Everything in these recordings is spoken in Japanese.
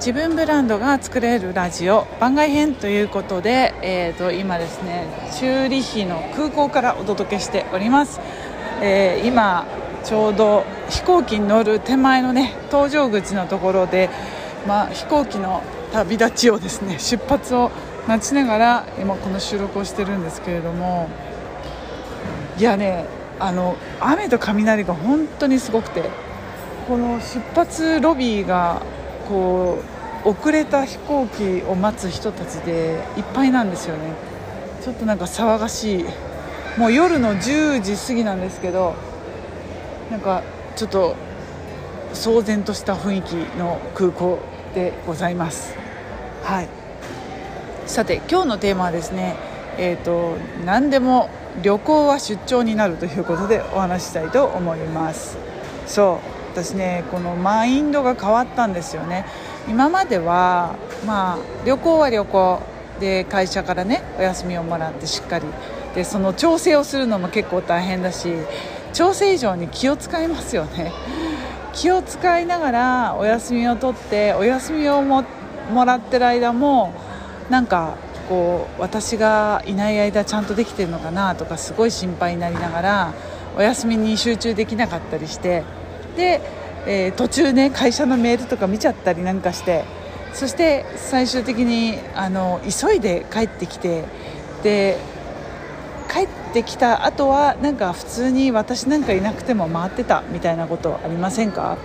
自分ブランドが作れるラジオ番外編ということで、えー、と今ですねチューリヒの空港からお届けしております、えー、今ちょうど飛行機に乗る手前のね搭乗口のところで、まあ、飛行機の旅立ちをですね出発を待ちながら今この収録をしてるんですけれどもいやねあの雨と雷が本当にすごくてこの出発ロビーがこう遅れた飛行機を待つ人たちでいっぱいなんですよね。ちょっとなんか騒がしい。もう夜の10時過ぎなんですけどなんかちょっと騒然とした雰囲気の空港でございます。はい。さて今日のテーマはですねえっ、ー、と何でも旅行は出張になるということでお話ししたいと思います。そう。私ねこのマインドが変わったんですよね。今まではまあ旅行は旅行で会社からねお休みをもらってしっかり。でその調整をするのも結構大変だし調整以上に気を使いますよね。気を使いながらお休みを取ってお休みをももらってる間もなんかこう私がいない間ちゃんとできてるのかなとかすごい心配になりながらお休みに集中できなかったりしてで、えー、途中ね会社のメールとか見ちゃったりなんかしてそして最終的にあの急いで帰ってきてで帰ってきた後はなんか普通に私なんかいなくても回ってたみたいなことありませんか、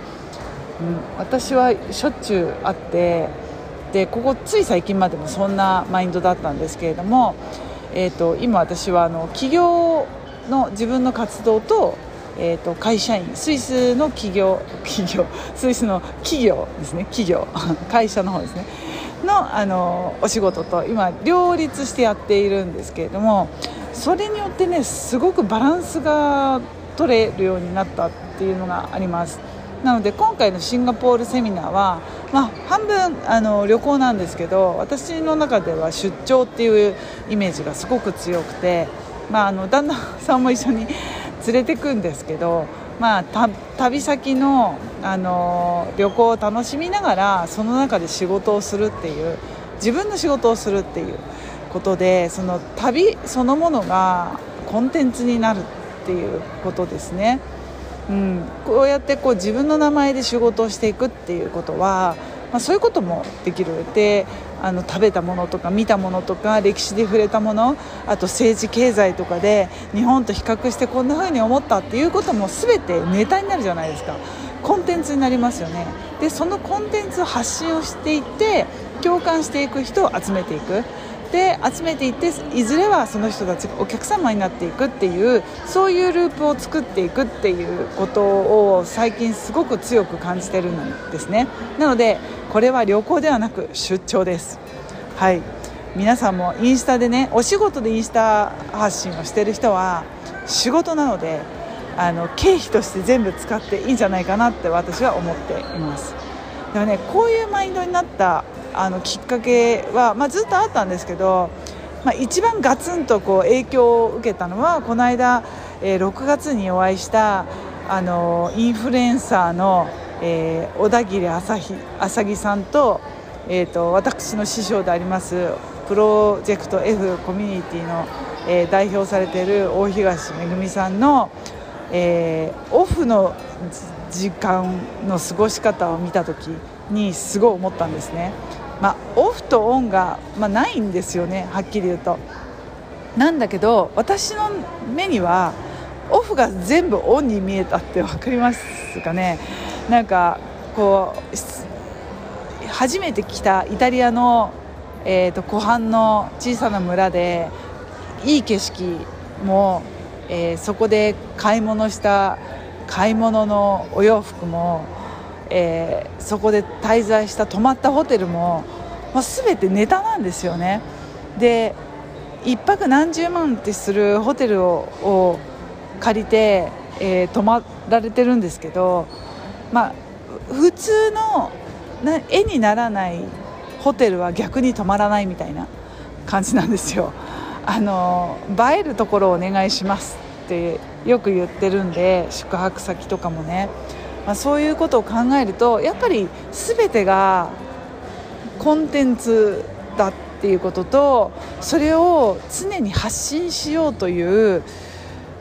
うん、私はしょっちゅうあってでここつい最近までもそんなマインドだったんですけれども、えーと今私はあの企業の自分の活動とえーと、会社員スイスの企業企業スイスの企業ですね。企業。会社の方ですね。のあのお仕事と今両立してやっているんですけれどもそれによってねすごくバランスが取れるようになったっていうのがあります。なので今回のシンガポールセミナーは、まあ、半分あの旅行なんですけど私の中では出張っていうイメージがすごく強くて、まあ、あの旦那さんも一緒に連れてくんですけど、まあ、旅先の、あの旅行を楽しみながらその中で仕事をするっていう自分の仕事をするっていうことでその旅そのものがコンテンツになるっていうことですね。うん、こうやってこう自分の名前で仕事をしていくっていうことは、まあ、そういうこともできるであの食べたものとか見たものとか歴史で触れたものあと政治経済とかで日本と比較してこんな風に思ったっていうことも全てネタになるじゃないですか。コンテンツになりますよね。でそのコンテンツを発信をしていって共感していく人を集めていく。で集めていっていずれはその人たちがお客様になっていくっていうそういうループを作っていくっていうことを最近すごく強く感じてるんですね。なのでこれは旅行ではなく出張です。はい。皆さんもインスタでねお仕事でインスタ発信をしてる人は仕事なのであの経費として全部使っていいんじゃないかなって私は思っています。でもねこういうマインドになったあのきっかけは、まあ、ずっとあったんですけど、まあ、一番ガツンとこう影響を受けたのはこの間、えー、6月にお会いしたあのインフルエンサーの、えー、小田切朝木さんと,、えーと、私の師匠でありますプロジェクト F コミュニティの、えー、代表されている大東めさんの、えー、オフの時間の過ごし方を見た時にすごい思ったんですね。まあ、オフとオンが、まあ、ないんですよねはっきり言うと。なんだけど私の目にはオフが全部オンに見えたって分かりますかねなんかこう初めて来たイタリアの、えーと、湖畔の小さな村でいい景色も、えー、そこで買い物した買い物のお洋服もえー、そこで滞在した泊まったホテルも、まあ、全てネタなんですよね。で1泊何十万ってするホテルを借りて、えー、泊まられてるんですけど、まあ、普通の絵にならないホテルは逆に泊まらないみたいな感じなんですよ。あの映えるところをお願いしますってよく言ってるんで宿泊先とかもね。まあ、そういうことを考えるとやっぱり全てがコンテンツだっていうこととそれを常に発信しようという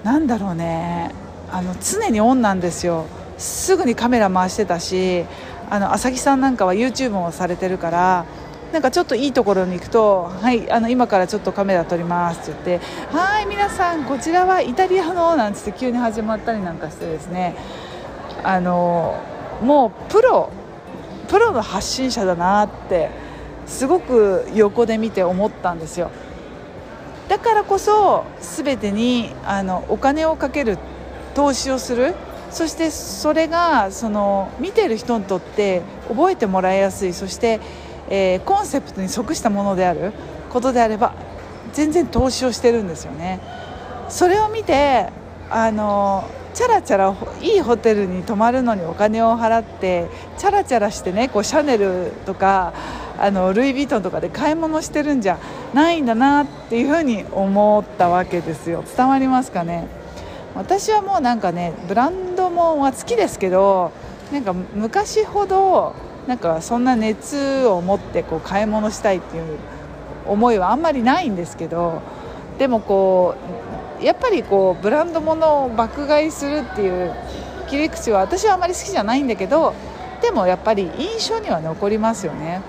なんだろうね。あの常にオンなんですよ。すぐにカメラ回してたしあの朝木さんなんかは YouTube もされてるからなんかちょっといいところに行くと「はいあの今からちょっとカメラ撮ります」って言って「はい皆さんこちらはイタリアの」なんつって急に始まったりなんかしてですね。あのもうプロプロの発信者だなってすごく横で見て思ったんですよ。だからこそ全てにあのお金をかける投資をするそしてそれがその見てる人にとって覚えてもらいやすいそして、えー、コンセプトに即したものであることであれば全然投資をしてるんですよね。それを見てあのチャラチャラいいホテルに泊まるのにお金を払ってチャラチャラしてねこうシャネルとかあのルイ・ヴィトンとかで買い物してるんじゃないんだなっていうふうに思ったわけですよ。伝わりますかね？私はもうなんかねブランもは好きですけどなんか昔ほどなんかそんな熱を持ってこう買い物したいっていう思いはあんまりないんですけどでもこうやっぱりこうブランド物を爆買いするっていう切り口は私はあまり好きじゃないんだけどでもやっぱり印象には残りますよね。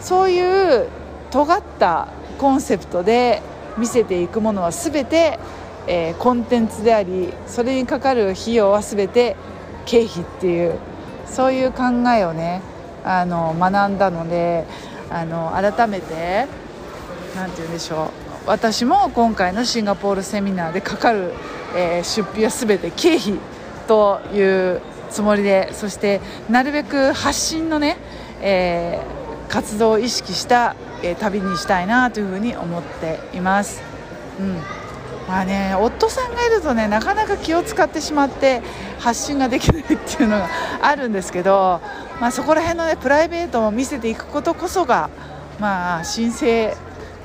そういう尖ったコンセプトで見せていくものは全て、えー、コンテンツでありそれにかかる費用は全て経費っていうそういう考えをねあの学んだのであの改めて何て言うんでしょう私も今回のシンガポールセミナーでかかる、えー、出費は全て経費というつもりでそしてなるべく発信のね、えー、活動を意識した、えー、旅にしたいなというふうに思っています。うんまあね、夫さんがいるとねなかなか気を使ってしまって発信ができないっていうのがあるんですけど、まあ、そこら辺の、ね、プライベートを見せていくことこそが、まあ、申請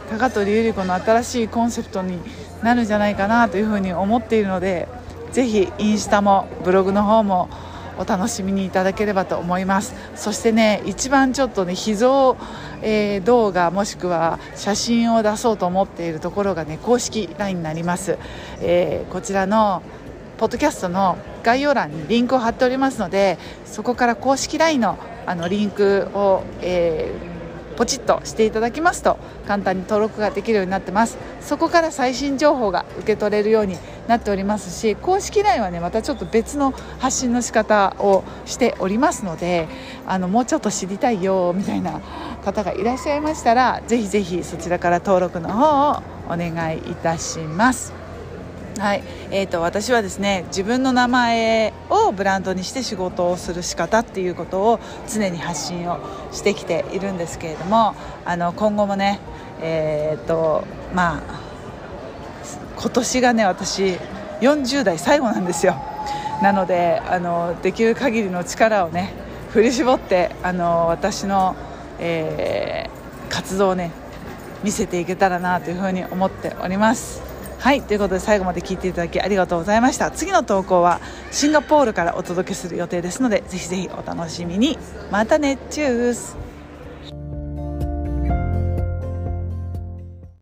高取百合子の新しいコンセプトになるんじゃないかなというふうに思っているのでぜひインスタもブログの方もお楽しみにいただければと思います。そしてね一番ちょっとね秘蔵、えー、動画もしくは写真を出そうと思っているところがね公式 LINE になります、えー、こちらのポッドキャストの概要欄にリンクを貼っておりますのでそこから公式 LINE のあのリンクを、えーポチッとしていただきますと簡単に登録ができるようになってますそこから最新情報が受け取れるようになっておりますし公式 LINE はねまたちょっと別の発信の仕方をしておりますのであのもうちょっと知りたいよみたいな方がいらっしゃいましたらぜひぜひそちらから登録の方をお願いいたします。はいえーと、私はですね自分の名前をブランドにして仕事をする仕方っていうことを常に発信をしてきているんですけれどもあの今後もね、えーとまあ、今年がね私40代最後なんですよなのであのできる限りの力をね振り絞ってあの私の、えー、活動をね見せていけたらなというふうに思っております。はいということで最後まで聞いていただきありがとうございました。次の投稿はシンガポールからお届けする予定ですのでぜひぜひお楽しみに。またねチュース。